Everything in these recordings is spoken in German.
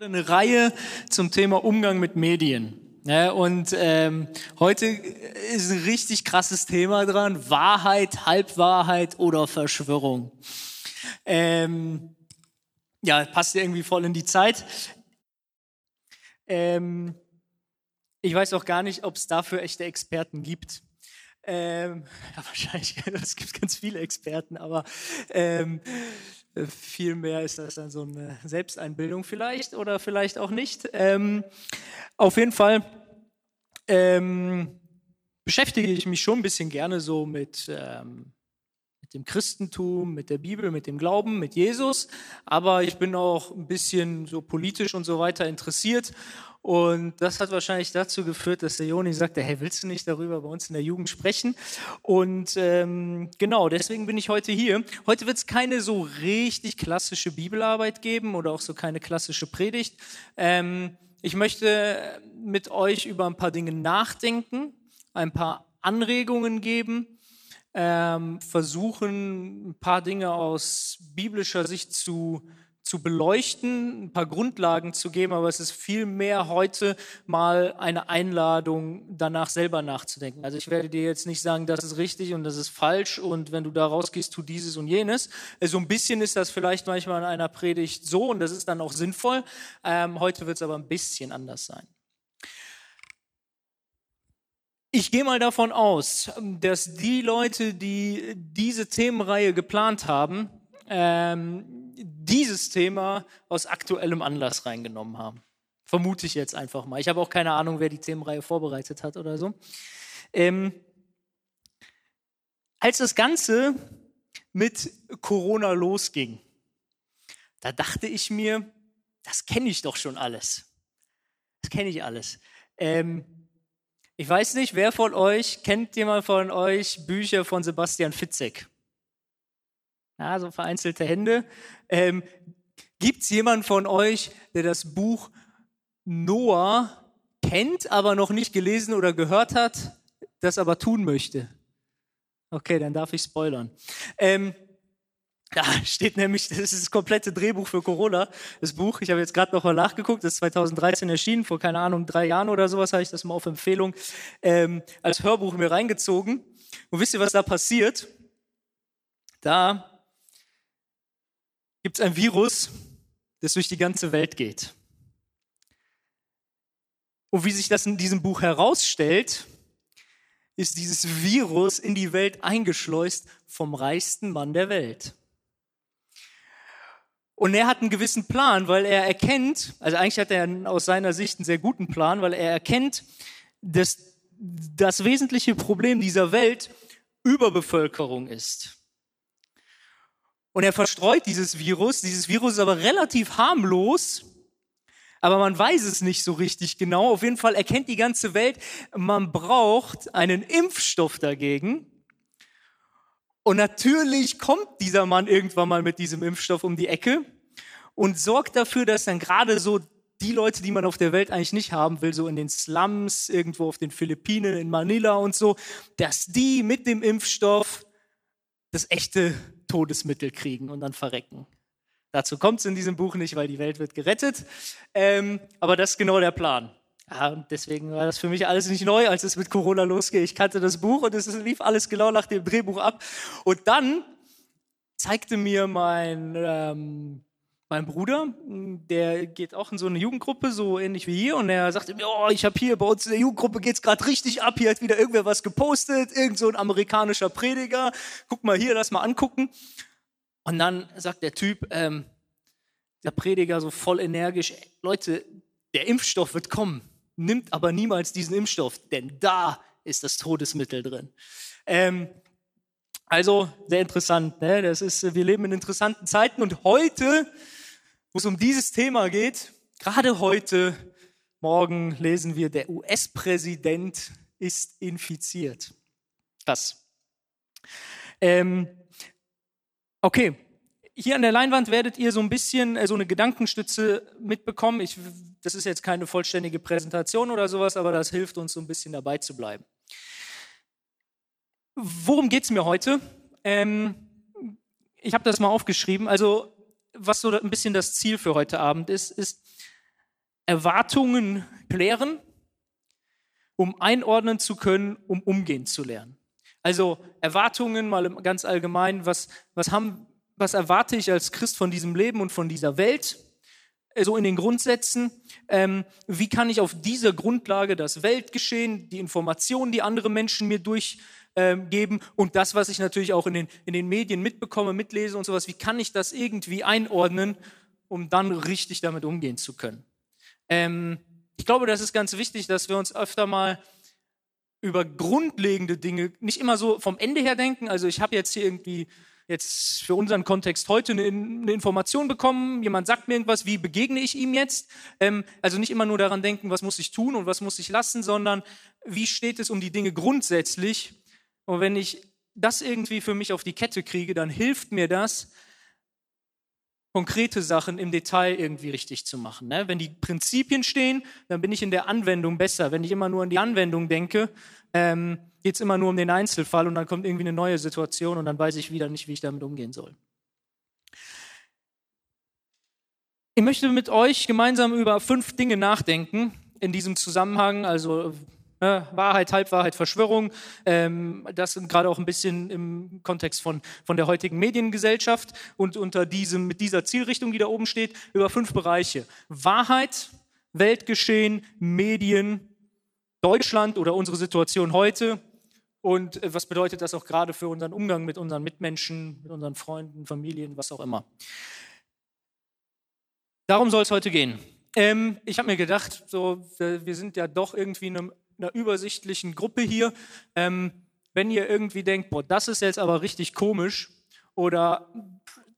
eine Reihe zum Thema Umgang mit Medien. Ja, und ähm, heute ist ein richtig krasses Thema dran. Wahrheit, Halbwahrheit oder Verschwörung. Ähm, ja, passt irgendwie voll in die Zeit. Ähm, ich weiß auch gar nicht, ob es dafür echte Experten gibt. Ähm, ja, wahrscheinlich, es gibt ganz viele Experten, aber ähm, Vielmehr ist das dann so eine Selbsteinbildung vielleicht oder vielleicht auch nicht. Ähm, auf jeden Fall ähm, beschäftige ich mich schon ein bisschen gerne so mit, ähm, mit dem Christentum, mit der Bibel, mit dem Glauben, mit Jesus. Aber ich bin auch ein bisschen so politisch und so weiter interessiert und das hat wahrscheinlich dazu geführt, dass der Joni sagte, hey, willst du nicht darüber bei uns in der Jugend sprechen? Und ähm, genau, deswegen bin ich heute hier. Heute wird es keine so richtig klassische Bibelarbeit geben oder auch so keine klassische Predigt. Ähm, ich möchte mit euch über ein paar Dinge nachdenken, ein paar Anregungen geben, ähm, versuchen, ein paar Dinge aus biblischer Sicht zu zu beleuchten, ein paar Grundlagen zu geben, aber es ist viel mehr heute mal eine Einladung, danach selber nachzudenken. Also ich werde dir jetzt nicht sagen, das ist richtig und das ist falsch und wenn du da rausgehst, tu dieses und jenes. Äh, so ein bisschen ist das vielleicht manchmal in einer Predigt so und das ist dann auch sinnvoll. Ähm, heute wird es aber ein bisschen anders sein. Ich gehe mal davon aus, dass die Leute, die diese Themenreihe geplant haben, ähm, dieses Thema aus aktuellem Anlass reingenommen haben. Vermute ich jetzt einfach mal. Ich habe auch keine Ahnung, wer die Themenreihe vorbereitet hat oder so. Ähm, als das Ganze mit Corona losging, da dachte ich mir, das kenne ich doch schon alles. Das kenne ich alles. Ähm, ich weiß nicht, wer von euch, kennt jemand von euch Bücher von Sebastian Fitzek? Ja, so vereinzelte Hände. Ähm, Gibt es jemanden von euch, der das Buch Noah kennt, aber noch nicht gelesen oder gehört hat, das aber tun möchte? Okay, dann darf ich spoilern. Ähm, da steht nämlich, das ist das komplette Drehbuch für Corona, das Buch. Ich habe jetzt gerade noch mal nachgeguckt, das ist 2013 erschienen, vor keine Ahnung, drei Jahren oder sowas habe ich das mal auf Empfehlung ähm, als Hörbuch mir reingezogen. Und wisst ihr, was da passiert? Da gibt es ein Virus, das durch die ganze Welt geht. Und wie sich das in diesem Buch herausstellt, ist dieses Virus in die Welt eingeschleust vom reichsten Mann der Welt. Und er hat einen gewissen Plan, weil er erkennt, also eigentlich hat er aus seiner Sicht einen sehr guten Plan, weil er erkennt, dass das wesentliche Problem dieser Welt Überbevölkerung ist. Und er verstreut dieses Virus. Dieses Virus ist aber relativ harmlos, aber man weiß es nicht so richtig genau. Auf jeden Fall erkennt die ganze Welt, man braucht einen Impfstoff dagegen. Und natürlich kommt dieser Mann irgendwann mal mit diesem Impfstoff um die Ecke und sorgt dafür, dass dann gerade so die Leute, die man auf der Welt eigentlich nicht haben will, so in den Slums, irgendwo auf den Philippinen, in Manila und so, dass die mit dem Impfstoff das echte Todesmittel kriegen und dann verrecken. Dazu kommt es in diesem Buch nicht, weil die Welt wird gerettet. Ähm, aber das ist genau der Plan. Ja, deswegen war das für mich alles nicht neu, als es mit Corona losging. Ich kannte das Buch und es lief alles genau nach dem Drehbuch ab. Und dann zeigte mir mein ähm, mein Bruder, der geht auch in so eine Jugendgruppe, so ähnlich wie hier, und er sagte mir, oh, ich habe hier bei uns in der Jugendgruppe geht's gerade richtig ab, hier hat wieder irgendwer was gepostet, irgend so ein amerikanischer Prediger, guck mal hier, lass mal angucken. Und dann sagt der Typ, ähm, der Prediger so voll energisch, Leute, der Impfstoff wird kommen, nimmt aber niemals diesen Impfstoff, denn da ist das Todesmittel drin. Ähm, also sehr interessant. Ne? Das ist, wir leben in interessanten Zeiten und heute, wo es um dieses Thema geht, gerade heute Morgen lesen wir, der US-Präsident ist infiziert. Krass. Ähm, okay, hier an der Leinwand werdet ihr so ein bisschen äh, so eine Gedankenstütze mitbekommen. Ich, das ist jetzt keine vollständige Präsentation oder sowas, aber das hilft uns so ein bisschen dabei zu bleiben. Worum geht es mir heute? Ähm, ich habe das mal aufgeschrieben. Also, was so ein bisschen das Ziel für heute Abend ist, ist, Erwartungen klären, um einordnen zu können, um umgehen zu lernen. Also Erwartungen mal ganz allgemein, was, was, haben, was erwarte ich als Christ von diesem Leben und von dieser Welt? so in den Grundsätzen, ähm, wie kann ich auf dieser Grundlage das Weltgeschehen, die Informationen, die andere Menschen mir durchgeben ähm, und das, was ich natürlich auch in den, in den Medien mitbekomme, mitlese und sowas, wie kann ich das irgendwie einordnen, um dann richtig damit umgehen zu können. Ähm, ich glaube, das ist ganz wichtig, dass wir uns öfter mal über grundlegende Dinge nicht immer so vom Ende her denken. Also ich habe jetzt hier irgendwie jetzt für unseren Kontext heute eine, eine, Information bekommen, jemand sagt mir irgendwas, wie begegne ich ihm jetzt? Ähm, also nicht immer nur daran denken, was muss ich tun und was muss ich lassen, sondern wie steht es um die Dinge grundsätzlich? Und wenn ich das irgendwie für mich auf die Kette kriege, dann hilft mir das, konkrete Sachen im Detail irgendwie richtig zu machen. Ne? Wenn die Prinzipien stehen, dann bin ich in der Anwendung besser. Wenn ich immer nur an die Anwendung denke, ähm, geht es immer nur um den Einzelfall und dann kommt irgendwie eine neue Situation und dann weiß ich wieder nicht, wie ich damit umgehen soll. Ich möchte mit euch gemeinsam über fünf Dinge nachdenken in diesem Zusammenhang, also äh, Wahrheit, Halbwahrheit, Verschwörung. Ähm, das sind gerade auch ein bisschen im Kontext von, von der heutigen Mediengesellschaft und unter diesem, mit dieser Zielrichtung, die da oben steht, über fünf Bereiche. Wahrheit, Weltgeschehen, Medien, Deutschland oder unsere Situation heute und äh, was bedeutet das auch gerade für unseren Umgang mit unseren Mitmenschen, mit unseren Freunden, Familien, was auch immer. Darum soll es heute gehen. Ähm, ich habe mir gedacht, so, wir sind ja doch irgendwie in einem, einer übersichtlichen Gruppe hier. Ähm, wenn ihr irgendwie denkt, boah, das ist jetzt aber richtig komisch oder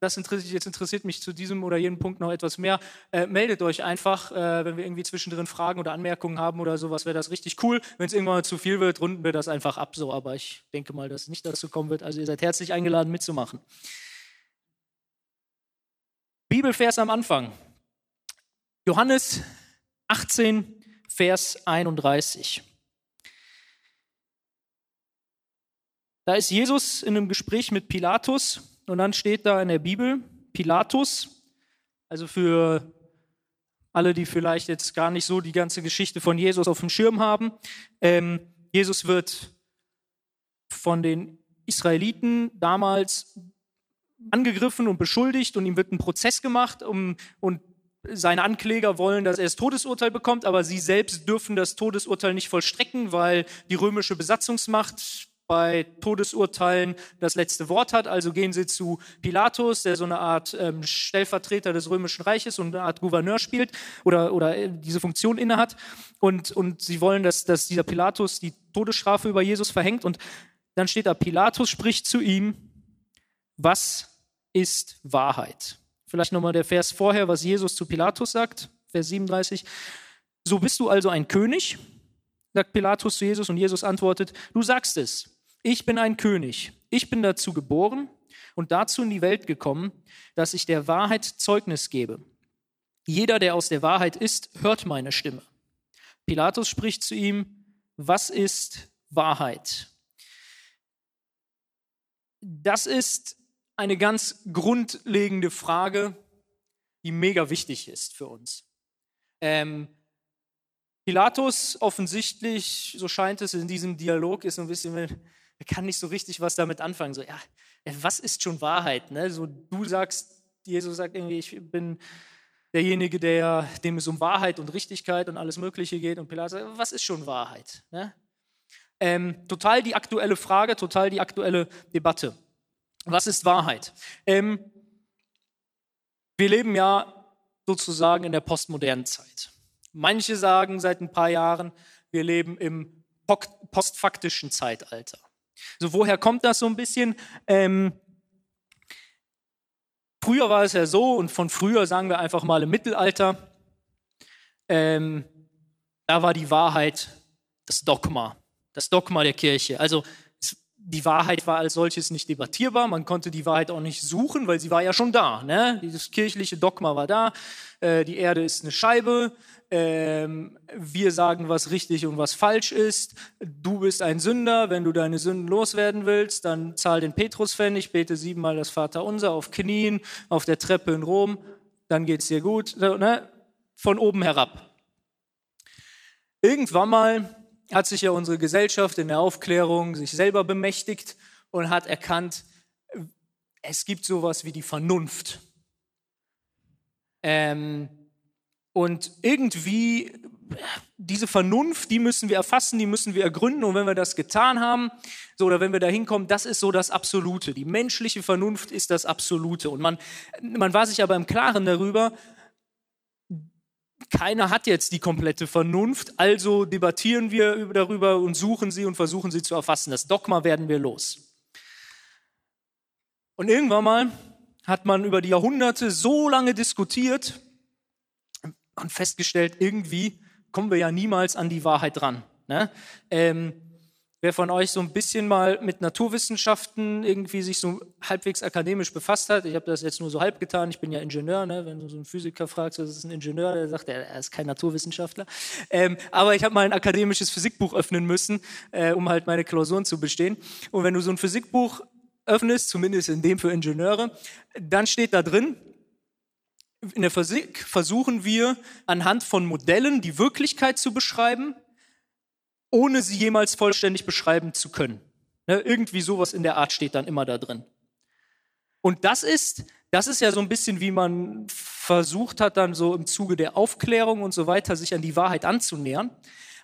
das interessiert, jetzt interessiert mich zu diesem oder jenem Punkt noch etwas mehr, äh, meldet euch einfach, äh, wenn wir irgendwie zwischendrin Fragen oder Anmerkungen haben oder sowas, wäre das richtig cool. Wenn es irgendwann mal zu viel wird, runden wir das einfach ab so, aber ich denke mal, dass es nicht dazu kommen wird. Also ihr seid herzlich eingeladen mitzumachen. Bibelvers am Anfang. Johannes 18, Vers 31. Da ist Jesus in einem Gespräch mit Pilatus und dann steht da in der Bibel Pilatus, also für alle, die vielleicht jetzt gar nicht so die ganze Geschichte von Jesus auf dem Schirm haben. Ähm, Jesus wird von den Israeliten damals angegriffen und beschuldigt und ihm wird ein Prozess gemacht um, und seine Ankläger wollen, dass er das Todesurteil bekommt, aber sie selbst dürfen das Todesurteil nicht vollstrecken, weil die römische Besatzungsmacht bei Todesurteilen das letzte Wort hat. Also gehen sie zu Pilatus, der so eine Art ähm, Stellvertreter des Römischen Reiches und eine Art Gouverneur spielt oder, oder äh, diese Funktion innehat. Und, und sie wollen, dass, dass dieser Pilatus die Todesstrafe über Jesus verhängt. Und dann steht da, Pilatus spricht zu ihm, was ist Wahrheit? Vielleicht nochmal der Vers vorher, was Jesus zu Pilatus sagt, Vers 37. So bist du also ein König, sagt Pilatus zu Jesus, und Jesus antwortet, du sagst es, ich bin ein König. Ich bin dazu geboren und dazu in die Welt gekommen, dass ich der Wahrheit Zeugnis gebe. Jeder, der aus der Wahrheit ist, hört meine Stimme. Pilatus spricht zu ihm, was ist Wahrheit? Das ist eine ganz grundlegende Frage, die mega wichtig ist für uns. Ähm, Pilatus offensichtlich, so scheint es in diesem Dialog, ist so ein bisschen er kann nicht so richtig was damit anfangen. So, ja, was ist schon Wahrheit? Ne? So, du sagst, Jesus sagt irgendwie, ich bin derjenige, der, dem es um Wahrheit und Richtigkeit und alles Mögliche geht. Und Pilatus sagt, was ist schon Wahrheit? Ne? Ähm, total die aktuelle Frage, total die aktuelle Debatte. Was ist Wahrheit? Ähm, wir leben ja sozusagen in der postmodernen Zeit. Manche sagen seit ein paar Jahren, wir leben im postfaktischen Zeitalter. So, woher kommt das so ein bisschen? Ähm, früher war es ja so, und von früher sagen wir einfach mal im Mittelalter, ähm, da war die Wahrheit das Dogma, das Dogma der Kirche. Also die Wahrheit war als solches nicht debattierbar, man konnte die Wahrheit auch nicht suchen, weil sie war ja schon da. Ne? Dieses kirchliche Dogma war da, äh, die Erde ist eine Scheibe, ähm, wir sagen, was richtig und was falsch ist. Du bist ein Sünder, wenn du deine Sünden loswerden willst, dann zahl den Petruspfennig, bete siebenmal das Vaterunser auf Knien, auf der Treppe in Rom, dann geht es dir gut. Ne? Von oben herab. Irgendwann mal hat sich ja unsere Gesellschaft in der Aufklärung sich selber bemächtigt und hat erkannt, es gibt sowas wie die Vernunft. Ähm, und irgendwie diese Vernunft, die müssen wir erfassen, die müssen wir ergründen. Und wenn wir das getan haben, so oder wenn wir da hinkommen, das ist so das Absolute. Die menschliche Vernunft ist das Absolute. Und man, man war sich aber im Klaren darüber, keiner hat jetzt die komplette Vernunft, also debattieren wir darüber und suchen sie und versuchen sie zu erfassen. Das Dogma werden wir los. Und irgendwann mal hat man über die Jahrhunderte so lange diskutiert und festgestellt, irgendwie kommen wir ja niemals an die Wahrheit dran. Ne? Ähm, wer von euch so ein bisschen mal mit Naturwissenschaften irgendwie sich so halbwegs akademisch befasst hat, ich habe das jetzt nur so halb getan, ich bin ja Ingenieur, ne? wenn du so einen Physiker fragst, was ist ein Ingenieur, der sagt, er, er ist kein Naturwissenschaftler. Ähm, aber ich habe mal ein akademisches Physikbuch öffnen müssen, äh, um halt meine Klausuren zu bestehen. Und wenn du so ein Physikbuch öffnest, zumindest in dem für Ingenieure, dann steht da drin, in der Physik versuchen wir anhand von Modellen die Wirklichkeit zu beschreiben, ohne sie jemals vollständig beschreiben zu können. Ne, irgendwie sowas in der Art steht dann immer da drin. Und das ist, das ist ja so ein bisschen, wie man versucht hat, dann so im Zuge der Aufklärung und so weiter, sich an die Wahrheit anzunähern.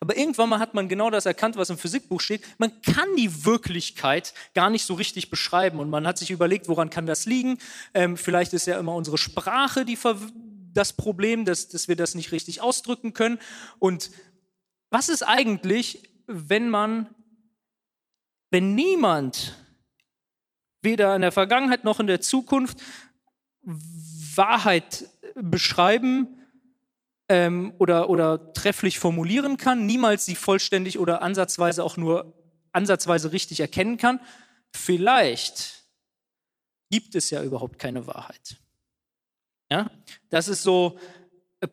Aber irgendwann mal hat man genau das erkannt, was im Physikbuch steht. Man kann die Wirklichkeit gar nicht so richtig beschreiben. Und man hat sich überlegt, woran kann das liegen? Ähm, vielleicht ist ja immer unsere Sprache die das Problem, dass, dass wir das nicht richtig ausdrücken können. Und was ist eigentlich, wenn man, wenn niemand weder in der Vergangenheit noch in der Zukunft Wahrheit beschreiben ähm, oder, oder trefflich formulieren kann, niemals sie vollständig oder ansatzweise auch nur ansatzweise richtig erkennen kann, vielleicht gibt es ja überhaupt keine Wahrheit. Ja? Das ist so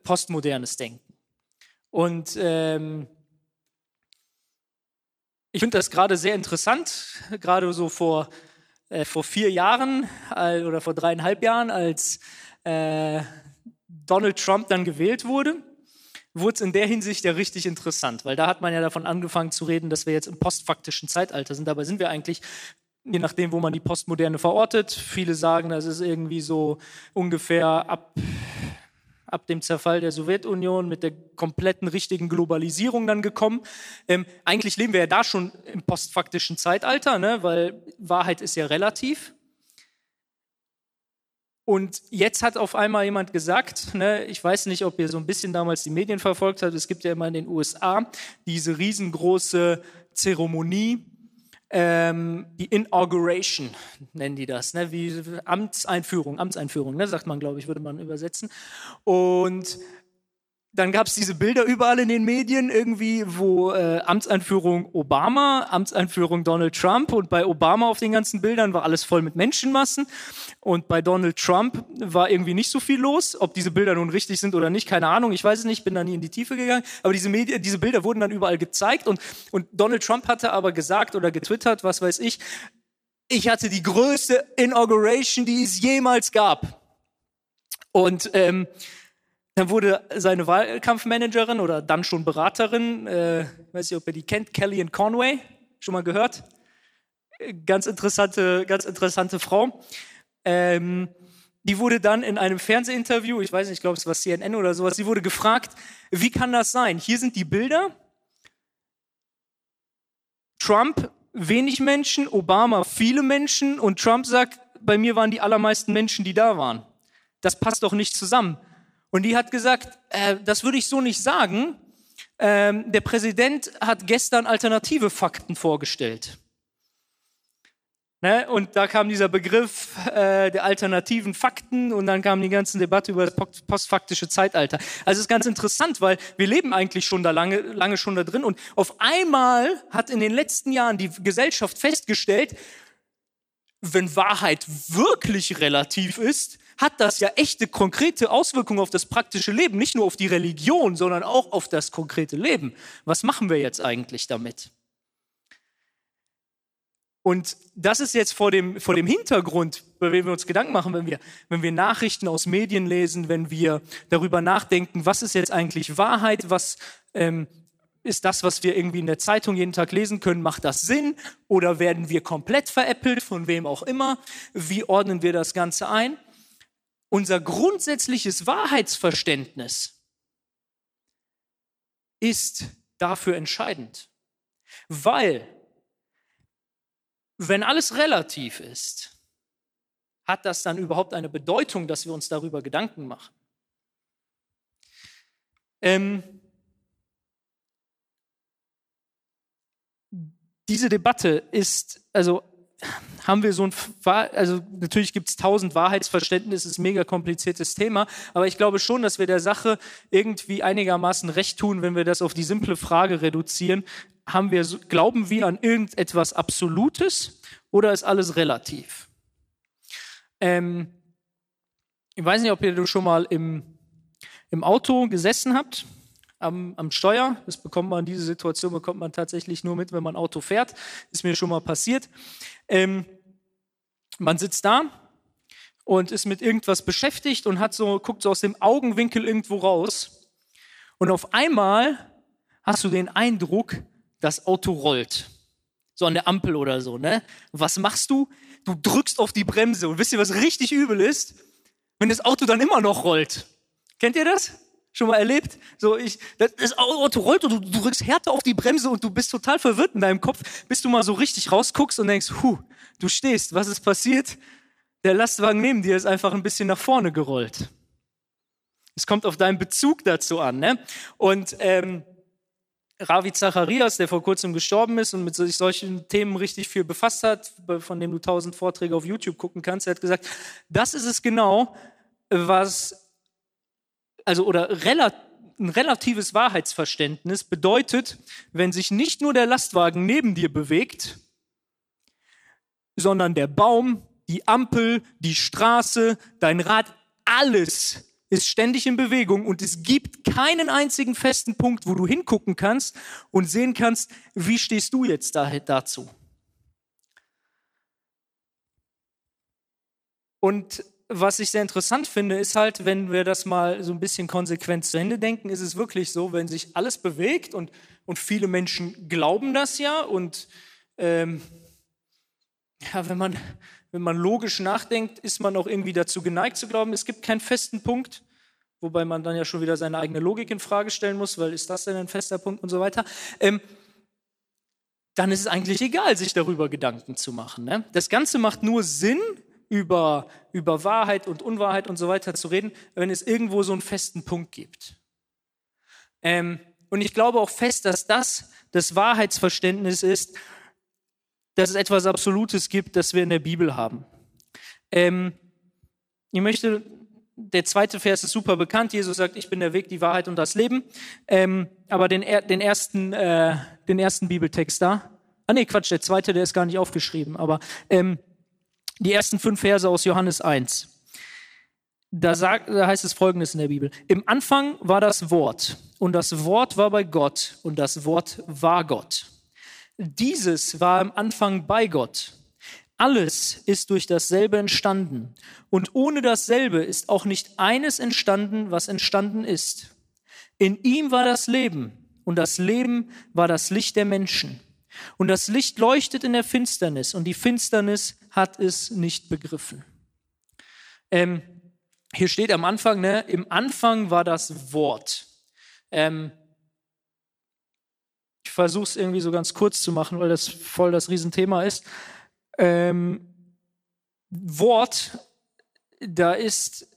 postmodernes Denken. Und ähm, ich finde das gerade sehr interessant, gerade so vor, äh, vor vier Jahren äh, oder vor dreieinhalb Jahren, als äh, Donald Trump dann gewählt wurde, wurde es in der Hinsicht ja richtig interessant, weil da hat man ja davon angefangen zu reden, dass wir jetzt im postfaktischen Zeitalter sind. Dabei sind wir eigentlich, je nachdem, wo man die Postmoderne verortet. Viele sagen, das ist irgendwie so ungefähr ab, ab dem Zerfall der Sowjetunion mit der kompletten richtigen Globalisierung dann gekommen. Ähm, eigentlich leben wir ja da schon im postfaktischen Zeitalter, ne? weil Wahrheit ist ja relativ. Und jetzt hat auf einmal jemand gesagt, ne, ich weiß nicht, ob ihr so ein bisschen damals die Medien verfolgt habt, es gibt ja immer in den USA diese riesengroße Zeremonie, ähm, die Inauguration nennen die das, ne, wie Amtseinführung, Amtseinführung, ne, sagt man, glaube ich, würde man übersetzen. Und dann gab es diese Bilder überall in den Medien irgendwie, wo äh, Amtseinführung Obama, Amtseinführung Donald Trump und bei Obama auf den ganzen Bildern war alles voll mit Menschenmassen und bei Donald Trump war irgendwie nicht so viel los. Ob diese Bilder nun richtig sind oder nicht, keine Ahnung, ich weiß es nicht, bin da nie in die Tiefe gegangen, aber diese, Medien, diese Bilder wurden dann überall gezeigt und, und Donald Trump hatte aber gesagt oder getwittert, was weiß ich, ich hatte die größte Inauguration, die es jemals gab. Und ähm, dann wurde seine Wahlkampfmanagerin oder dann schon Beraterin, äh, weiß nicht, ob ihr die kennt, Kellyanne Conway, schon mal gehört? Ganz interessante, ganz interessante Frau. Ähm, die wurde dann in einem Fernsehinterview, ich weiß nicht, ich glaube, es war CNN oder sowas, sie wurde gefragt, wie kann das sein? Hier sind die Bilder. Trump wenig Menschen, Obama viele Menschen und Trump sagt, bei mir waren die allermeisten Menschen, die da waren. Das passt doch nicht zusammen. Und die hat gesagt, äh, das würde ich so nicht sagen. Ähm, der Präsident hat gestern alternative Fakten vorgestellt. Ne? Und da kam dieser Begriff äh, der alternativen Fakten und dann kam die ganze Debatte über das postfaktische Zeitalter. Also es ist ganz interessant, weil wir leben eigentlich schon da lange, lange schon da drin und auf einmal hat in den letzten Jahren die Gesellschaft festgestellt, wenn Wahrheit wirklich relativ ist, hat das ja echte konkrete Auswirkungen auf das praktische Leben, nicht nur auf die Religion, sondern auch auf das konkrete Leben. Was machen wir jetzt eigentlich damit? Und das ist jetzt vor dem, vor dem Hintergrund, bei dem wir uns Gedanken machen, wenn wir, wenn wir Nachrichten aus Medien lesen, wenn wir darüber nachdenken, was ist jetzt eigentlich Wahrheit, was, ähm, ist das, was wir irgendwie in der Zeitung jeden Tag lesen können, macht das Sinn? Oder werden wir komplett veräppelt, von wem auch immer? Wie ordnen wir das Ganze ein? Unser grundsätzliches Wahrheitsverständnis ist dafür entscheidend. Weil, wenn alles relativ ist, hat das dann überhaupt eine Bedeutung, dass wir uns darüber Gedanken machen? Ähm, diese Debatte ist, also haben wir so ein, also natürlich gibt es tausend Wahrheitsverständnisse, ist ein mega kompliziertes Thema, aber ich glaube schon, dass wir der Sache irgendwie einigermaßen recht tun, wenn wir das auf die simple Frage reduzieren. Haben wir, glauben wir an irgendetwas Absolutes oder ist alles relativ? Ähm, ich weiß nicht, ob ihr schon mal im, im Auto gesessen habt am, am Steuer. Das bekommt man, diese Situation bekommt man tatsächlich nur mit, wenn man Auto fährt. Ist mir schon mal passiert. Ähm, man sitzt da und ist mit irgendwas beschäftigt und hat so, guckt so aus dem Augenwinkel irgendwo raus. Und auf einmal hast du den Eindruck, das Auto rollt. So an der Ampel oder so, ne? Was machst du? Du drückst auf die Bremse. Und wisst ihr, was richtig übel ist? Wenn das Auto dann immer noch rollt. Kennt ihr das? Schon mal erlebt? So, ich, das Auto rollt und du, du drückst härter auf die Bremse und du bist total verwirrt in deinem Kopf, bis du mal so richtig rausguckst und denkst, hu, du stehst, was ist passiert? Der Lastwagen neben dir ist einfach ein bisschen nach vorne gerollt. Es kommt auf deinen Bezug dazu an. Ne? Und ähm, Ravi Zacharias, der vor kurzem gestorben ist und mit sich solchen Themen richtig viel befasst hat, von dem du tausend Vorträge auf YouTube gucken kannst, er hat gesagt, das ist es genau, was also oder ein relatives Wahrheitsverständnis bedeutet, wenn sich nicht nur der Lastwagen neben dir bewegt, sondern der Baum, die Ampel, die Straße, dein Rad, alles ist ständig in Bewegung und es gibt keinen einzigen festen Punkt, wo du hingucken kannst und sehen kannst, wie stehst du jetzt da, dazu. Und was ich sehr interessant finde, ist halt, wenn wir das mal so ein bisschen konsequent zu Ende denken, ist es wirklich so, wenn sich alles bewegt und, und viele Menschen glauben das ja und ähm, ja, wenn man, wenn man logisch nachdenkt, ist man auch irgendwie dazu geneigt zu glauben, es gibt keinen festen Punkt, wobei man dann ja schon wieder seine eigene Logik in Frage stellen muss, weil ist das denn ein fester Punkt und so weiter. Ähm, dann ist es eigentlich egal, sich darüber Gedanken zu machen. Ne? Das Ganze macht nur Sinn, über, über Wahrheit und Unwahrheit und so weiter zu reden, wenn es irgendwo so einen festen Punkt gibt. Ähm, und ich glaube auch fest, dass das das Wahrheitsverständnis ist, dass es etwas Absolutes gibt, das wir in der Bibel haben. Ähm, ich möchte, der zweite Vers ist super bekannt. Jesus sagt, ich bin der Weg, die Wahrheit und das Leben. Ähm, aber den, den, ersten, äh, den ersten Bibeltext da, ah nee, Quatsch, der zweite, der ist gar nicht aufgeschrieben, aber ähm, die ersten fünf Verse aus Johannes 1. Da, sagt, da heißt es folgendes in der Bibel. Im Anfang war das Wort und das Wort war bei Gott und das Wort war Gott. Dieses war im Anfang bei Gott. Alles ist durch dasselbe entstanden und ohne dasselbe ist auch nicht eines entstanden, was entstanden ist. In ihm war das Leben und das Leben war das Licht der Menschen. Und das Licht leuchtet in der Finsternis und die Finsternis hat es nicht begriffen. Ähm, hier steht am Anfang, ne, im Anfang war das Wort. Ähm, ich versuche es irgendwie so ganz kurz zu machen, weil das voll das Riesenthema ist. Ähm, Wort, da ist,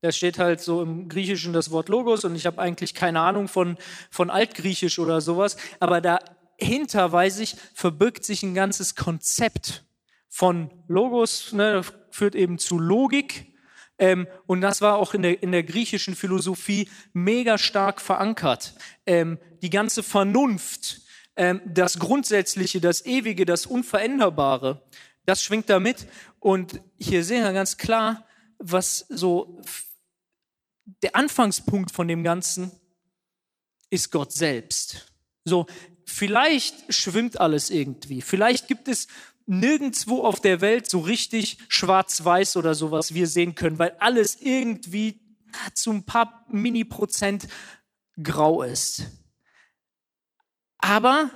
da steht halt so im Griechischen das Wort Logos und ich habe eigentlich keine Ahnung von, von Altgriechisch oder sowas, aber dahinter, weiß ich, verbirgt sich ein ganzes Konzept von Logos, ne, führt eben zu Logik. Ähm, und das war auch in der, in der griechischen Philosophie mega stark verankert. Ähm, die ganze Vernunft, ähm, das Grundsätzliche, das Ewige, das Unveränderbare, das schwingt da mit. Und hier sehen wir ganz klar, was so der Anfangspunkt von dem Ganzen ist Gott selbst. So, vielleicht schwimmt alles irgendwie. Vielleicht gibt es nirgendwo auf der Welt so richtig schwarz-weiß oder sowas wir sehen können, weil alles irgendwie zu ein paar Mini-Prozent grau ist. Aber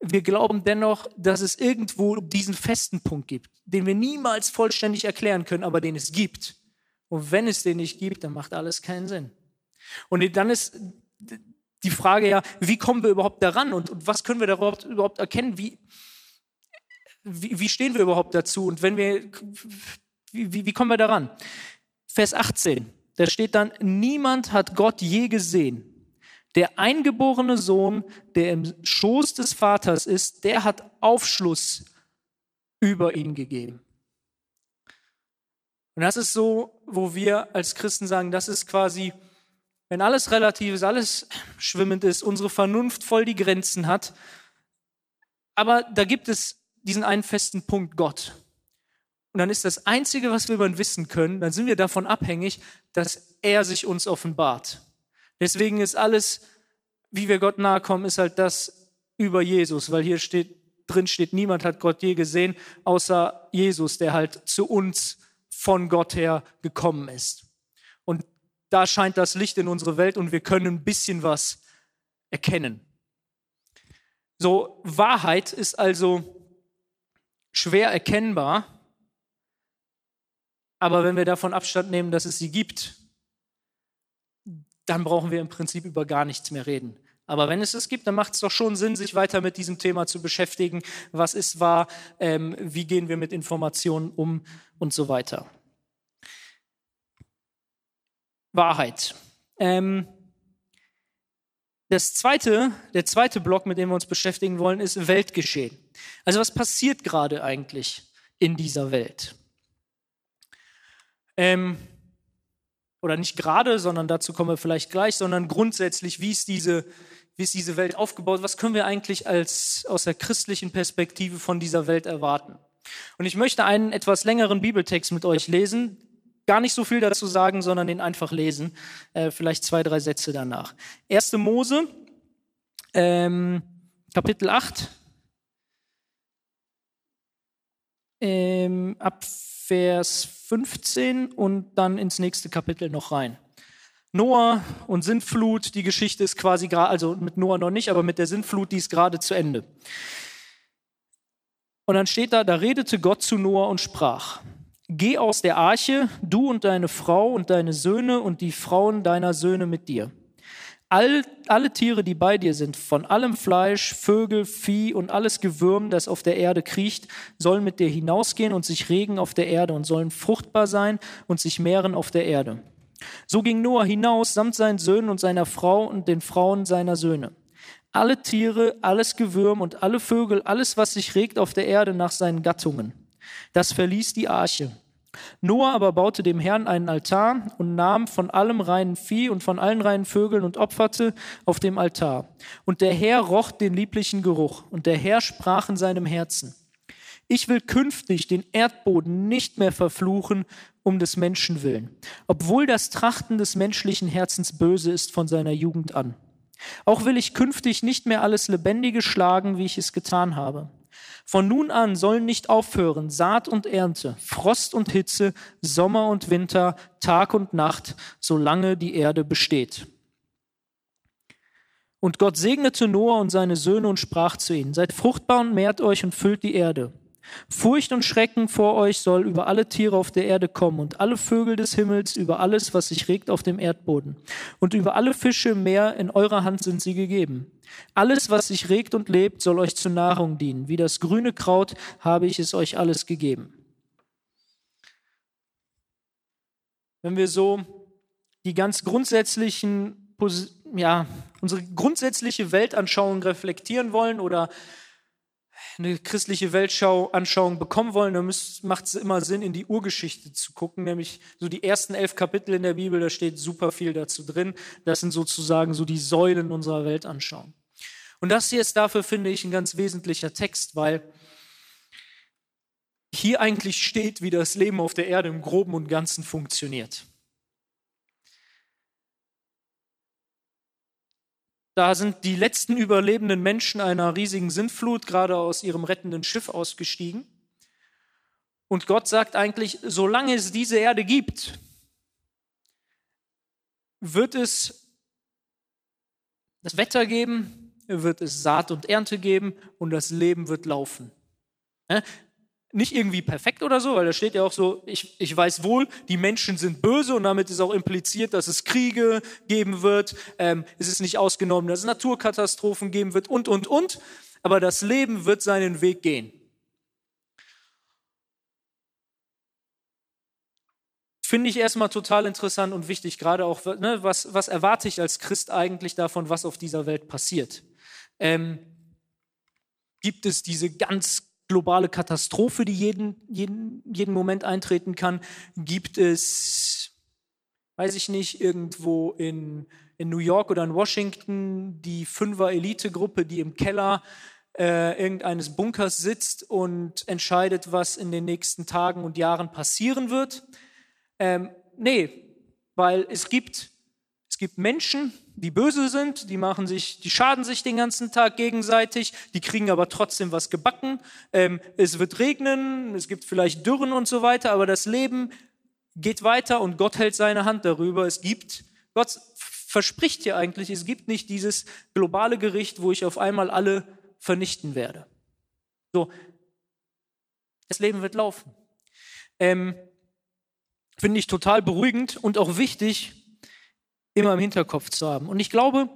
wir glauben dennoch, dass es irgendwo diesen festen Punkt gibt, den wir niemals vollständig erklären können, aber den es gibt. Und wenn es den nicht gibt, dann macht alles keinen Sinn. Und dann ist die Frage ja, wie kommen wir überhaupt daran und, und was können wir überhaupt, überhaupt erkennen? Wie, wie, wie, stehen wir überhaupt dazu? Und wenn wir, wie, wie kommen wir daran? Vers 18, da steht dann, niemand hat Gott je gesehen. Der eingeborene Sohn, der im Schoß des Vaters ist, der hat Aufschluss über ihn gegeben. Und das ist so, wo wir als Christen sagen, das ist quasi, wenn alles relativ ist, alles schwimmend ist, unsere Vernunft voll die Grenzen hat, aber da gibt es diesen einen festen Punkt, Gott. Und dann ist das Einzige, was wir über ihn wissen können, dann sind wir davon abhängig, dass er sich uns offenbart. Deswegen ist alles, wie wir Gott nahe kommen, ist halt das über Jesus, weil hier steht, drin steht, niemand hat Gott je gesehen, außer Jesus, der halt zu uns von Gott her gekommen ist. Und da scheint das Licht in unsere Welt und wir können ein bisschen was erkennen. So, Wahrheit ist also schwer erkennbar, aber wenn wir davon Abstand nehmen, dass es sie gibt, dann brauchen wir im Prinzip über gar nichts mehr reden. Aber wenn es es gibt, dann macht es doch schon Sinn, sich weiter mit diesem Thema zu beschäftigen. Was ist wahr? Ähm, wie gehen wir mit Informationen um und so weiter. Wahrheit. Ähm, das zweite, der zweite Block, mit dem wir uns beschäftigen wollen, ist Weltgeschehen. Also was passiert gerade eigentlich in dieser Welt? Ähm, oder nicht gerade, sondern dazu kommen wir vielleicht gleich, sondern grundsätzlich, wie ist diese, wie ist diese Welt aufgebaut? Was können wir eigentlich als, aus der christlichen Perspektive von dieser Welt erwarten? Und ich möchte einen etwas längeren Bibeltext mit euch lesen. Gar nicht so viel dazu sagen, sondern den einfach lesen. Äh, vielleicht zwei, drei Sätze danach. 1. Mose, ähm, Kapitel 8, ähm, ab Vers 15 und dann ins nächste Kapitel noch rein. Noah und Sintflut, die Geschichte ist quasi gerade, also mit Noah noch nicht, aber mit der Sintflut, die ist gerade zu Ende. Und dann steht da, da redete Gott zu Noah und sprach, Geh aus der Arche, du und deine Frau und deine Söhne und die Frauen deiner Söhne mit dir. All, alle Tiere, die bei dir sind, von allem Fleisch, Vögel, Vieh und alles Gewürm, das auf der Erde kriecht, sollen mit dir hinausgehen und sich regen auf der Erde und sollen fruchtbar sein und sich mehren auf der Erde. So ging Noah hinaus samt seinen Söhnen und seiner Frau und den Frauen seiner Söhne. Alle Tiere, alles Gewürm und alle Vögel, alles, was sich regt auf der Erde nach seinen Gattungen. Das verließ die Arche. Noah aber baute dem Herrn einen Altar und nahm von allem reinen Vieh und von allen reinen Vögeln und opferte auf dem Altar. Und der Herr roch den lieblichen Geruch. Und der Herr sprach in seinem Herzen, ich will künftig den Erdboden nicht mehr verfluchen um des Menschen willen, obwohl das Trachten des menschlichen Herzens böse ist von seiner Jugend an. Auch will ich künftig nicht mehr alles Lebendige schlagen, wie ich es getan habe. Von nun an sollen nicht aufhören Saat und Ernte, Frost und Hitze, Sommer und Winter, Tag und Nacht, solange die Erde besteht. Und Gott segnete Noah und seine Söhne und sprach zu ihnen, Seid fruchtbar und mehrt euch und füllt die Erde. Furcht und Schrecken vor euch soll über alle Tiere auf der Erde kommen und alle Vögel des Himmels, über alles, was sich regt auf dem Erdboden. Und über alle Fische im Meer in eurer Hand sind sie gegeben. Alles, was sich regt und lebt, soll euch zur Nahrung dienen. Wie das grüne Kraut habe ich es euch alles gegeben. Wenn wir so die ganz grundsätzlichen, ja, unsere grundsätzliche Weltanschauung reflektieren wollen oder eine christliche Weltschauanschauung bekommen wollen, dann macht es immer Sinn, in die Urgeschichte zu gucken, nämlich so die ersten elf Kapitel in der Bibel, da steht super viel dazu drin. Das sind sozusagen so die Säulen unserer Weltanschauung. Und das hier ist dafür, finde ich, ein ganz wesentlicher Text, weil hier eigentlich steht, wie das Leben auf der Erde im groben und ganzen funktioniert. Da sind die letzten überlebenden Menschen einer riesigen Sintflut gerade aus ihrem rettenden Schiff ausgestiegen. Und Gott sagt eigentlich, solange es diese Erde gibt, wird es das Wetter geben, wird es Saat und Ernte geben und das Leben wird laufen. Nicht irgendwie perfekt oder so, weil da steht ja auch so, ich, ich weiß wohl, die Menschen sind böse und damit ist auch impliziert, dass es Kriege geben wird. Ähm, es ist nicht ausgenommen, dass es Naturkatastrophen geben wird und, und, und. Aber das Leben wird seinen Weg gehen. Finde ich erstmal total interessant und wichtig, gerade auch, ne, was, was erwarte ich als Christ eigentlich davon, was auf dieser Welt passiert? Ähm, gibt es diese ganz globale Katastrophe, die jeden, jeden, jeden Moment eintreten kann? Gibt es, weiß ich nicht, irgendwo in, in New York oder in Washington die Fünfer-Elite-Gruppe, die im Keller äh, irgendeines Bunkers sitzt und entscheidet, was in den nächsten Tagen und Jahren passieren wird? Ähm, nee, weil es gibt, es gibt Menschen, die böse sind, die machen sich, die schaden sich den ganzen Tag gegenseitig, die kriegen aber trotzdem was gebacken. Ähm, es wird regnen, es gibt vielleicht Dürren und so weiter, aber das Leben geht weiter und Gott hält seine Hand darüber. Es gibt, Gott verspricht hier eigentlich, es gibt nicht dieses globale Gericht, wo ich auf einmal alle vernichten werde. So, das Leben wird laufen. Ähm, Finde ich total beruhigend und auch wichtig, immer im Hinterkopf zu haben. Und ich glaube,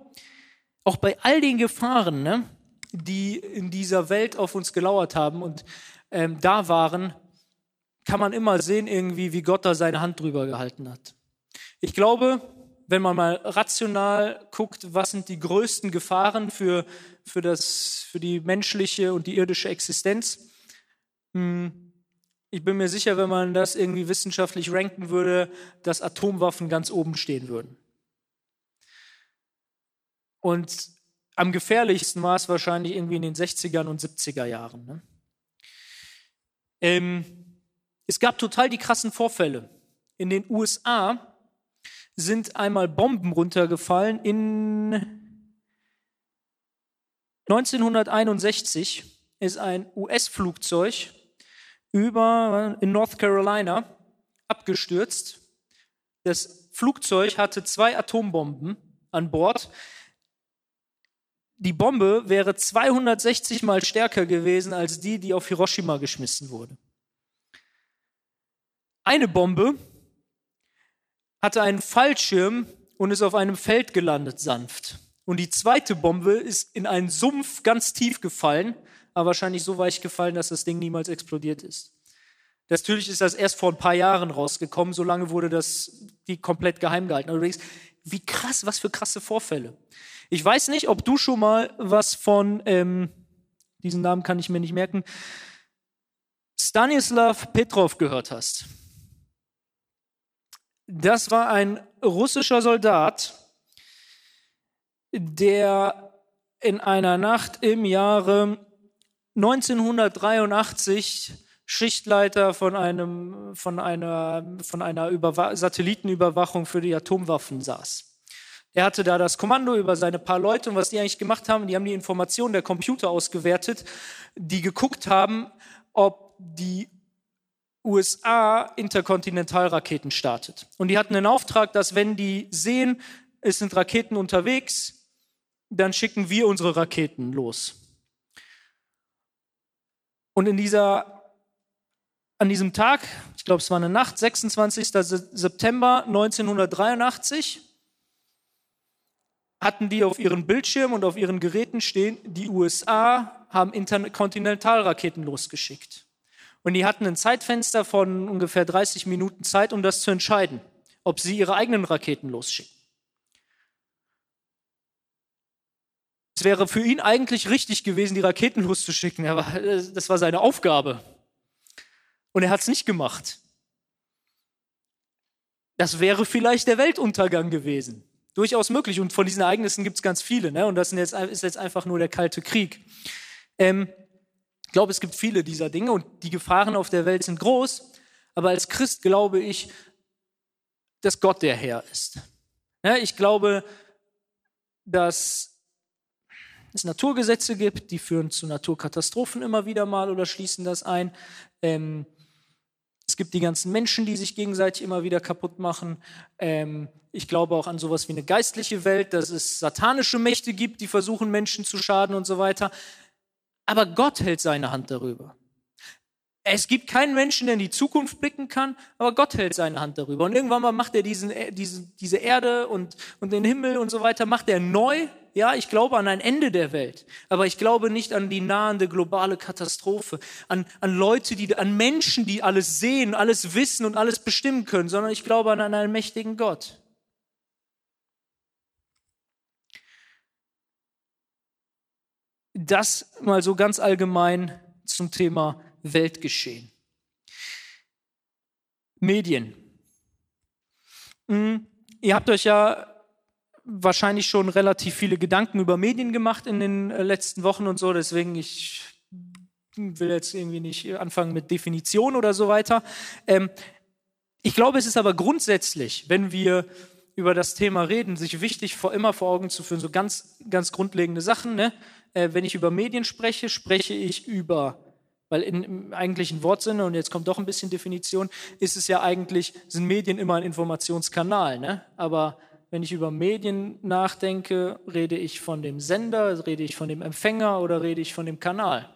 auch bei all den Gefahren, ne, die in dieser Welt auf uns gelauert haben und ähm, da waren, kann man immer sehen, irgendwie, wie Gott da seine Hand drüber gehalten hat. Ich glaube, wenn man mal rational guckt, was sind die größten Gefahren für, für, das, für die menschliche und die irdische Existenz, hm, ich bin mir sicher, wenn man das irgendwie wissenschaftlich ranken würde, dass Atomwaffen ganz oben stehen würden. Und am gefährlichsten war es wahrscheinlich irgendwie in den 60er und 70er Jahren. Ne? Ähm, es gab total die krassen Vorfälle. In den USA sind einmal Bomben runtergefallen in 1961 ist ein US-Flugzeug über in North Carolina abgestürzt. Das Flugzeug hatte zwei Atombomben an Bord die Bombe wäre 260 mal stärker gewesen als die, die auf Hiroshima geschmissen wurde. Eine Bombe hatte einen Fallschirm und ist auf einem Feld gelandet, sanft. Und die zweite Bombe ist in einen Sumpf ganz tief gefallen, aber wahrscheinlich so weich gefallen, dass das Ding niemals explodiert ist. Natürlich ist das erst vor ein paar Jahren rausgekommen, so lange wurde das die komplett geheim gehalten. Aber wie krass, was für krasse Vorfälle. Ich weiß nicht, ob du schon mal was von, ähm, diesen Namen kann ich mir nicht merken, Stanislav Petrov gehört hast. Das war ein russischer Soldat, der in einer Nacht im Jahre 1983 Schichtleiter von, einem, von einer, von einer Überwa Satellitenüberwachung für die Atomwaffen saß. Er hatte da das Kommando über seine paar Leute und was die eigentlich gemacht haben, die haben die Informationen der Computer ausgewertet, die geguckt haben, ob die USA Interkontinentalraketen startet. Und die hatten den Auftrag, dass wenn die sehen, es sind Raketen unterwegs, dann schicken wir unsere Raketen los. Und in dieser, an diesem Tag, ich glaube es war eine Nacht, 26. September 1983, hatten die auf ihren Bildschirmen und auf ihren Geräten stehen, die USA haben Interkontinentalraketen losgeschickt. Und die hatten ein Zeitfenster von ungefähr 30 Minuten Zeit, um das zu entscheiden, ob sie ihre eigenen Raketen losschicken. Es wäre für ihn eigentlich richtig gewesen, die Raketen loszuschicken, aber das war seine Aufgabe. Und er hat es nicht gemacht. Das wäre vielleicht der Weltuntergang gewesen durchaus möglich. Und von diesen Ereignissen gibt es ganz viele. Ne? Und das jetzt, ist jetzt einfach nur der Kalte Krieg. Ähm, ich glaube, es gibt viele dieser Dinge und die Gefahren auf der Welt sind groß. Aber als Christ glaube ich, dass Gott der Herr ist. Ja, ich glaube, dass es Naturgesetze gibt, die führen zu Naturkatastrophen immer wieder mal oder schließen das ein. Ähm, Es gibt die ganzen Menschen, die sich gegenseitig immer wieder kaputt machen. Ähm, ich glaube auch an sowas wie eine geistliche Welt, dass es satanische Mächte gibt, die versuchen, Menschen zu schaden und so weiter. Aber Gott hält seine Hand darüber. Es gibt keinen Menschen, der in die Zukunft blicken kann, aber Gott hält seine Hand darüber. Und irgendwann mal macht er diesen, äh, diese, diese Erde und, und den Himmel und so weiter, macht er neu. Ja, ich glaube an ein Ende der Welt, aber ich glaube nicht an die nahende globale Katastrophe, an, an Leute, die, an Menschen, die alles sehen, alles wissen und alles bestimmen können, sondern ich glaube an einen mächtigen Gott. Das mal so ganz allgemein zum Thema Weltgeschehen. Medien. Hm, ihr habt euch ja wahrscheinlich schon relativ viele Gedanken über Medien gemacht in den äh, letzten Wochen und so, deswegen ich will jetzt irgendwie nicht anfangen mit Definition oder so weiter. Ähm, ich glaube, es ist aber grundsätzlich, wenn wir über das Thema reden, sich wichtig vor, immer vor Augen zu führen, so ganz, ganz grundlegende Sachen. Ne? Äh, wenn ich über Medien spreche, spreche ich über weil in, im eigentlichen Wortsinne, und jetzt kommt doch ein bisschen Definition, ist es ja eigentlich, sind Medien immer ein Informationskanal. Ne? Aber wenn ich über Medien nachdenke, rede ich von dem Sender, rede ich von dem Empfänger oder rede ich von dem Kanal?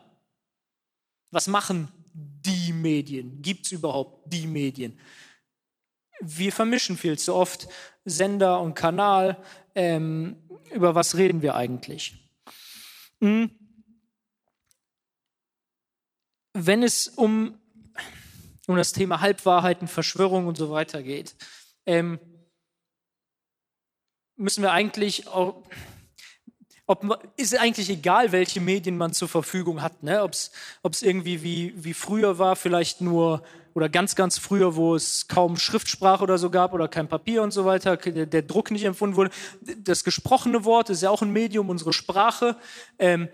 Was machen die Medien? Gibt es überhaupt die Medien? Wir vermischen viel zu oft Sender und Kanal. Ähm, über was reden wir eigentlich? Hm wenn es um, um das Thema Halbwahrheiten, Verschwörung und so weiter geht, ähm, müssen wir eigentlich auch, ob, ist eigentlich egal, welche Medien man zur Verfügung hat. Ne? Ob es irgendwie wie, wie früher war, vielleicht nur, oder ganz, ganz früher, wo es kaum Schriftsprache oder so gab oder kein Papier und so weiter, der, der Druck nicht empfunden wurde. Das gesprochene Wort ist ja auch ein Medium, unsere Sprache. Ähm,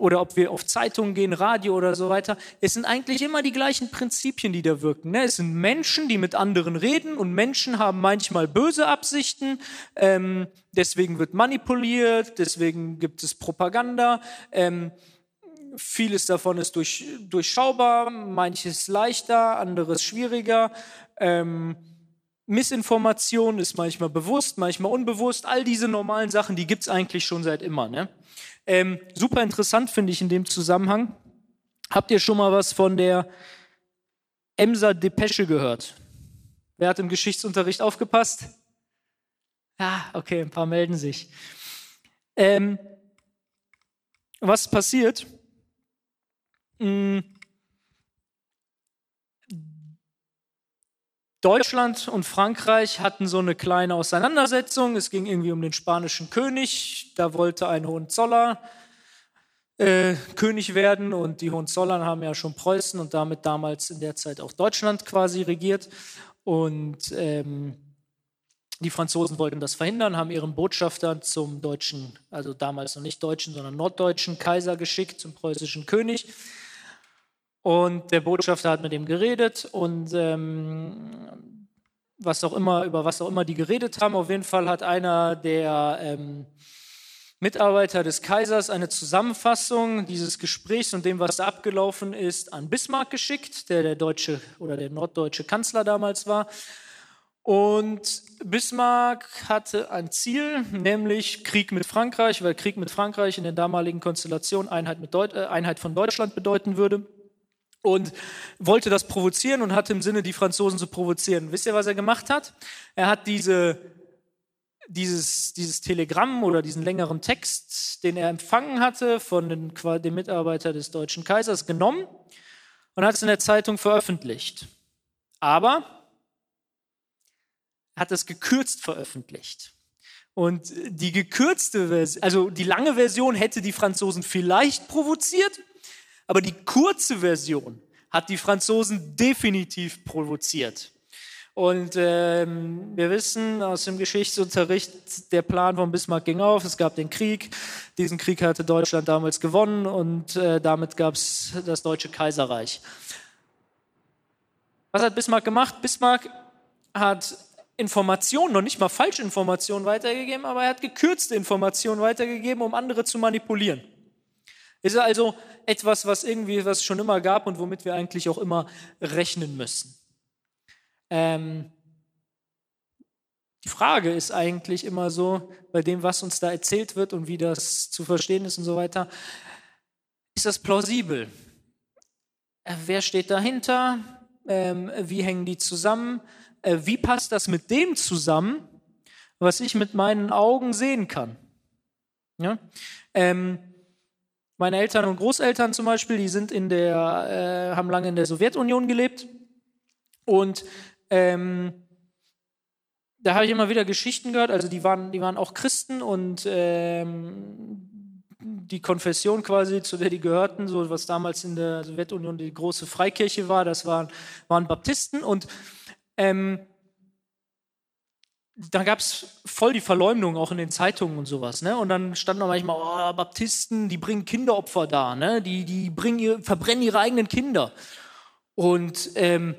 oder ob wir auf Zeitungen gehen, Radio oder so weiter. Es sind eigentlich immer die gleichen Prinzipien, die da wirken. Ne? Es sind Menschen, die mit anderen reden und Menschen haben manchmal böse Absichten. Ähm, deswegen wird manipuliert, deswegen gibt es Propaganda. Ähm, vieles davon ist durch, durchschaubar, manches leichter, anderes schwieriger. Ähm, Missinformation ist manchmal bewusst, manchmal unbewusst. All diese normalen Sachen, die gibt es eigentlich schon seit immer. Ne? Ähm, super interessant finde ich in dem Zusammenhang. Habt ihr schon mal was von der Emser Depesche gehört? Wer hat im Geschichtsunterricht aufgepasst? Ja, okay, ein paar melden sich. Ähm, was passiert? Hm, Deutschland und Frankreich hatten so eine kleine Auseinandersetzung. Es ging irgendwie um den spanischen König. Da wollte ein Hohenzoller äh, König werden und die Hohenzollern haben ja schon Preußen und damit damals in der Zeit auch Deutschland quasi regiert. Und ähm, die Franzosen wollten das verhindern, haben ihren Botschafter zum deutschen, also damals noch nicht deutschen, sondern norddeutschen Kaiser geschickt, zum preußischen König. Und der Botschafter hat mit ihm geredet und ähm, was auch immer, über was auch immer die geredet haben. Auf jeden Fall hat einer der ähm, Mitarbeiter des Kaisers eine Zusammenfassung dieses Gesprächs und dem, was da abgelaufen ist, an Bismarck geschickt, der der deutsche oder der norddeutsche Kanzler damals war. Und Bismarck hatte ein Ziel, nämlich Krieg mit Frankreich, weil Krieg mit Frankreich in der damaligen Konstellation Einheit, äh, Einheit von Deutschland bedeuten würde und wollte das provozieren und hatte im Sinne, die Franzosen zu provozieren. Wisst ihr, was er gemacht hat? Er hat diese, dieses, dieses Telegramm oder diesen längeren Text, den er empfangen hatte von den, dem Mitarbeiter des deutschen Kaisers, genommen und hat es in der Zeitung veröffentlicht. Aber er hat es gekürzt veröffentlicht. Und die gekürzte Version, also die lange Version hätte die Franzosen vielleicht provoziert, aber die kurze Version hat die Franzosen definitiv provoziert. Und ähm, wir wissen aus dem Geschichtsunterricht, der Plan von Bismarck ging auf. Es gab den Krieg. Diesen Krieg hatte Deutschland damals gewonnen und äh, damit gab es das Deutsche Kaiserreich. Was hat Bismarck gemacht? Bismarck hat Informationen, noch nicht mal Falschinformationen weitergegeben, aber er hat gekürzte Informationen weitergegeben, um andere zu manipulieren. Ist also etwas, was irgendwie was schon immer gab und womit wir eigentlich auch immer rechnen müssen. Ähm, die Frage ist eigentlich immer so, bei dem, was uns da erzählt wird und wie das zu verstehen ist und so weiter, ist das plausibel? Äh, wer steht dahinter? Ähm, wie hängen die zusammen? Äh, wie passt das mit dem zusammen, was ich mit meinen Augen sehen kann? Ja? Ähm, meine Eltern und Großeltern zum Beispiel, die sind in der, äh, haben lange in der Sowjetunion gelebt und ähm, da habe ich immer wieder Geschichten gehört. Also die waren, die waren auch Christen und ähm, die Konfession quasi, zu der die gehörten, so was damals in der Sowjetunion die große Freikirche war, das waren, waren Baptisten und ähm, da gab es voll die Verleumdung auch in den Zeitungen und sowas. Ne? Und dann stand noch manchmal, oh, Baptisten, die bringen Kinderopfer da, ne? die, die bringen ihr, verbrennen ihre eigenen Kinder. Und ähm,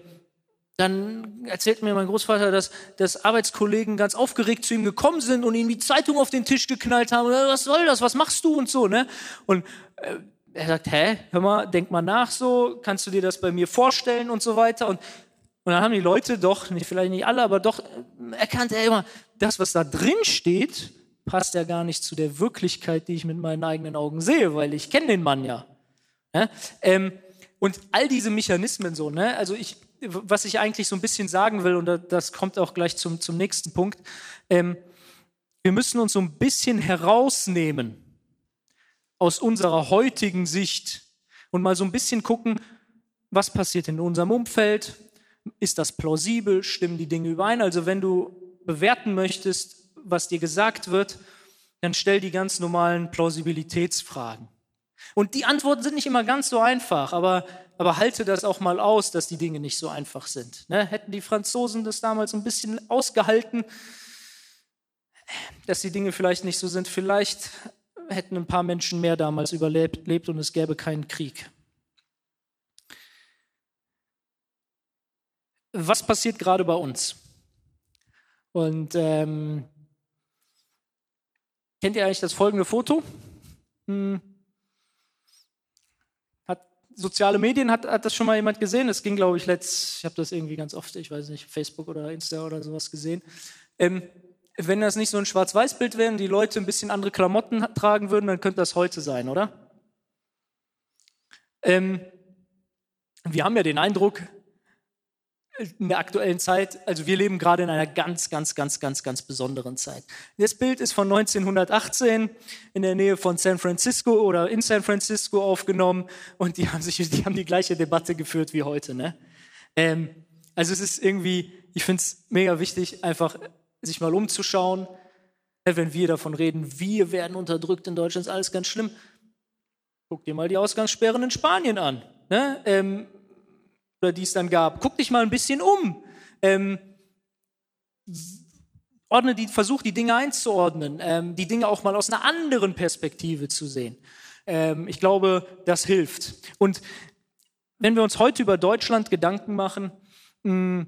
dann erzählt mir mein Großvater, dass, dass Arbeitskollegen ganz aufgeregt zu ihm gekommen sind und ihm die Zeitung auf den Tisch geknallt haben. Was soll das? Was machst du und so, ne? Und äh, er sagt, hä, hör mal, denk mal nach so, kannst du dir das bei mir vorstellen und so weiter. Und, und dann haben die Leute doch, nicht, vielleicht nicht alle, aber doch äh, erkannt, er immer, das, was da drin steht, passt ja gar nicht zu der Wirklichkeit, die ich mit meinen eigenen Augen sehe, weil ich kenne den Mann ja. ja? Ähm, und all diese Mechanismen so, ne? Also ich, was ich eigentlich so ein bisschen sagen will, und das kommt auch gleich zum, zum nächsten Punkt, ähm, wir müssen uns so ein bisschen herausnehmen aus unserer heutigen Sicht und mal so ein bisschen gucken, was passiert in unserem Umfeld, ist das plausibel, stimmen die Dinge überein? Also wenn du bewerten möchtest, was dir gesagt wird, dann stell die ganz normalen Plausibilitätsfragen. Und die Antworten sind nicht immer ganz so einfach, aber, aber halte das auch mal aus, dass die Dinge nicht so einfach sind. Ne? Hätten die Franzosen das damals ein bisschen ausgehalten, dass die Dinge vielleicht nicht so sind, vielleicht hätten ein paar Menschen mehr damals überlebt und es gäbe keinen Krieg. Was passiert gerade bei uns? Und ähm, kennt ihr eigentlich das folgende Foto? Hm soziale Medien, hat, hat das schon mal jemand gesehen? Es ging, glaube ich, letzt, ich habe das irgendwie ganz oft, ich weiß nicht, Facebook oder Insta oder sowas gesehen. Ähm, wenn das nicht so ein Schwarz-Weiß-Bild wäre und die Leute ein bisschen andere Klamotten tragen würden, dann könnte das heute sein, oder? Ähm, wir haben ja den Eindruck, in der aktuellen Zeit, also wir leben gerade in einer ganz, ganz, ganz, ganz, ganz besonderen Zeit. Das Bild ist von 1918 in der Nähe von San Francisco oder in San Francisco aufgenommen und die haben, sich, die, haben die gleiche Debatte geführt wie heute. Ne? Ähm, also es ist irgendwie, ich finde es mega wichtig, einfach sich mal umzuschauen, ne, wenn wir davon reden, wir werden unterdrückt in Deutschland, ist alles ganz schlimm. Guck dir mal die Ausgangssperren in Spanien an. Ne? Ähm, oder die es dann gab. Guck dich mal ein bisschen um. Ähm, ordne die, versuch die Dinge einzuordnen, ähm, die Dinge auch mal aus einer anderen Perspektive zu sehen. Ähm, ich glaube, das hilft. Und wenn wir uns heute über Deutschland Gedanken machen, mm,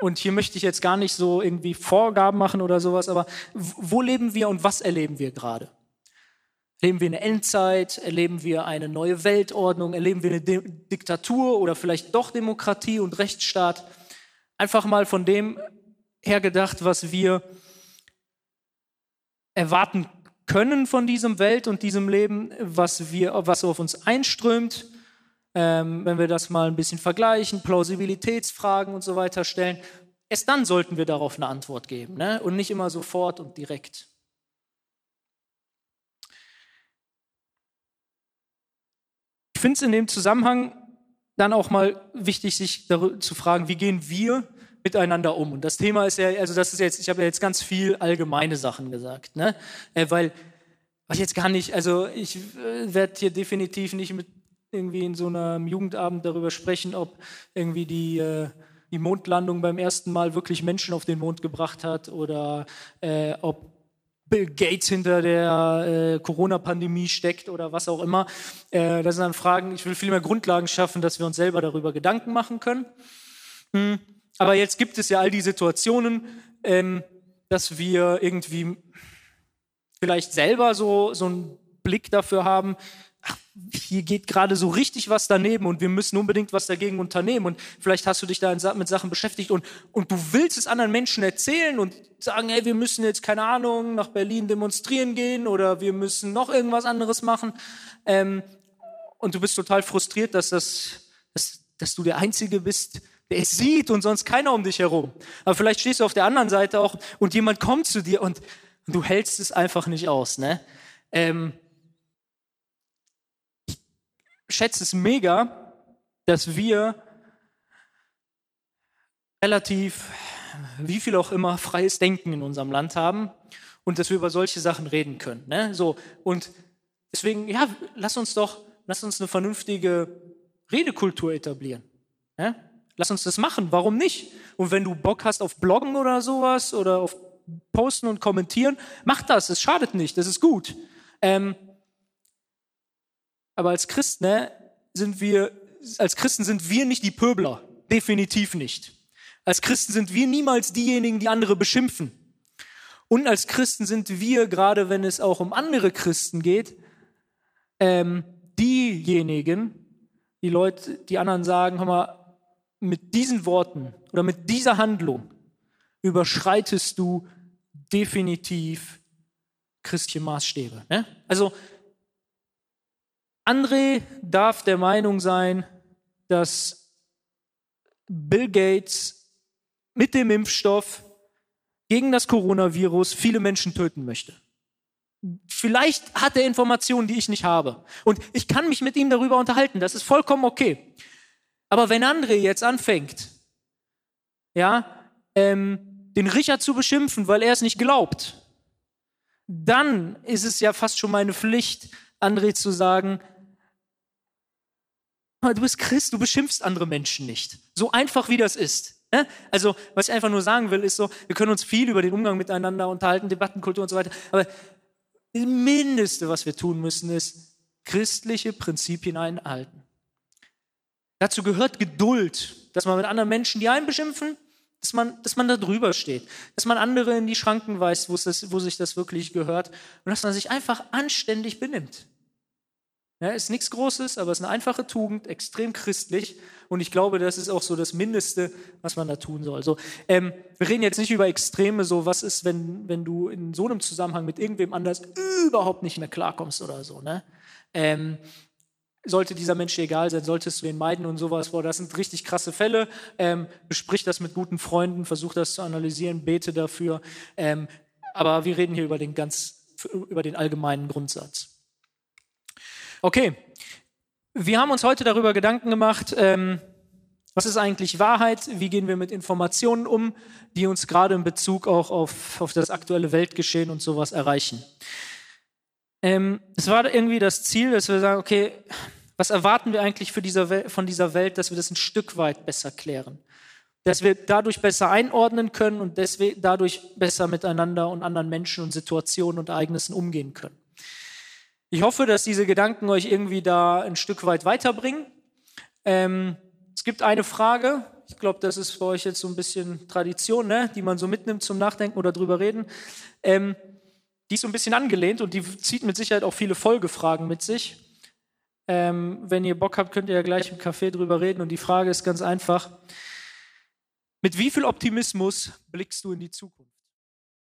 und hier möchte ich jetzt gar nicht so irgendwie Vorgaben machen oder sowas, aber wo leben wir und was erleben wir gerade? Erleben wir eine Endzeit? Erleben wir eine neue Weltordnung? Erleben wir eine De Diktatur oder vielleicht doch Demokratie und Rechtsstaat? Einfach mal von dem her gedacht, was wir erwarten können von diesem Welt und diesem Leben, was, wir, was auf uns einströmt. Ähm, wenn wir das mal ein bisschen vergleichen, Plausibilitätsfragen und so weiter stellen, erst dann sollten wir darauf eine Antwort geben ne? und nicht immer sofort und direkt. Ich finde es in dem Zusammenhang dann auch mal wichtig, sich zu fragen, wie gehen wir miteinander um? Und das Thema ist ja, also das ist jetzt, ich habe ja jetzt ganz viel allgemeine Sachen gesagt, ne? Äh, weil, was jetzt gar nicht, also ich äh, werde hier definitiv nicht mit irgendwie in so einem Jugendabend darüber sprechen, ob irgendwie die, äh, die Mondlandung beim ersten Mal wirklich Menschen auf den Mond gebracht hat oder äh, ob Bill Gates hinter der äh, Corona-Pandemie steckt oder was auch immer. Äh, das sind dann Fragen, ich will viel mehr Grundlagen schaffen, dass wir uns selber darüber Gedanken machen können. Hm. Aber jetzt gibt es ja all die Situationen, ähm, dass wir irgendwie vielleicht selber so, so einen Blick dafür haben, hier geht gerade so richtig was daneben und wir müssen unbedingt was dagegen unternehmen. Und vielleicht hast du dich da mit Sachen beschäftigt und, und du willst es anderen Menschen erzählen und sagen, hey, wir müssen jetzt, keine Ahnung, nach Berlin demonstrieren gehen oder wir müssen noch irgendwas anderes machen. Ähm, und du bist total frustriert, dass, das, dass, dass du der Einzige bist, der es sieht und sonst keiner um dich herum. Aber vielleicht stehst du auf der anderen Seite auch und jemand kommt zu dir und, und du hältst es einfach nicht aus. Ne? Ähm, schätze es mega, dass wir relativ, wie viel auch immer, freies Denken in unserem Land haben und dass wir über solche Sachen reden können. Ne? So, und deswegen, ja, lass uns doch, lass uns eine vernünftige Redekultur etablieren. Ne? Lass uns das machen. Warum nicht? Und wenn du Bock hast auf Bloggen oder sowas oder auf Posten und Kommentieren, mach das. Es schadet nicht. Das ist gut. Ähm, aber als Christen ne, sind wir, als Christen sind wir nicht die Pöbler. Definitiv nicht. Als Christen sind wir niemals diejenigen, die andere beschimpfen. Und als Christen sind wir, gerade wenn es auch um andere Christen geht, ähm, diejenigen, die Leute, die anderen sagen, hör mal, mit diesen Worten oder mit dieser Handlung überschreitest du definitiv christliche Maßstäbe. Ne? Also André darf der Meinung sein, dass Bill Gates mit dem Impfstoff gegen das Coronavirus viele Menschen töten möchte. Vielleicht hat er Informationen, die ich nicht habe. Und ich kann mich mit ihm darüber unterhalten. Das ist vollkommen okay. Aber wenn André jetzt anfängt, ja, ähm, den Richard zu beschimpfen, weil er es nicht glaubt, dann ist es ja fast schon meine Pflicht, André zu sagen, du bist Christ, du beschimpfst andere Menschen nicht. So einfach wie das ist. Ne? Also, was ich einfach nur sagen will, ist so, wir können uns viel über den Umgang miteinander unterhalten, Debattenkultur und so weiter, aber das Mindeste, was wir tun müssen, ist christliche Prinzipien einhalten. Dazu gehört Geduld, dass man mit anderen Menschen, die einen beschimpfen, dass man, dass man da drüber steht, dass man andere in die Schranken weist, wo, das, wo sich das wirklich gehört und dass man sich einfach anständig benimmt. Ja, ist nichts Großes, aber es ist eine einfache Tugend, extrem christlich. Und ich glaube, das ist auch so das Mindeste, was man da tun soll. So, ähm, wir reden jetzt nicht über Extreme, so was ist, wenn, wenn du in so einem Zusammenhang mit irgendwem anders überhaupt nicht mehr klarkommst oder so. Ne? Ähm, sollte dieser Mensch dir egal sein, solltest du ihn meiden und sowas. Boah, das sind richtig krasse Fälle. Ähm, besprich das mit guten Freunden, versuch das zu analysieren, bete dafür. Ähm, aber wir reden hier über den ganz, über den allgemeinen Grundsatz. Okay, wir haben uns heute darüber Gedanken gemacht, ähm, was ist eigentlich Wahrheit? Wie gehen wir mit Informationen um, die uns gerade in Bezug auch auf, auf das aktuelle Weltgeschehen und sowas erreichen? Ähm, es war irgendwie das Ziel, dass wir sagen, okay, was erwarten wir eigentlich dieser von dieser Welt, dass wir das ein Stück weit besser klären? Dass wir dadurch besser einordnen können und deswegen, dadurch besser miteinander und anderen Menschen und Situationen und Ereignissen umgehen können. Ich hoffe, dass diese Gedanken euch irgendwie da ein Stück weit weiterbringen. Ähm, es gibt eine Frage, ich glaube, das ist bei euch jetzt so ein bisschen Tradition, ne? die man so mitnimmt zum Nachdenken oder drüber reden. Ähm, die ist so ein bisschen angelehnt und die zieht mit Sicherheit auch viele Folgefragen mit sich. Ähm, wenn ihr Bock habt, könnt ihr ja gleich im Café drüber reden. Und die Frage ist ganz einfach: Mit wie viel Optimismus blickst du in die Zukunft?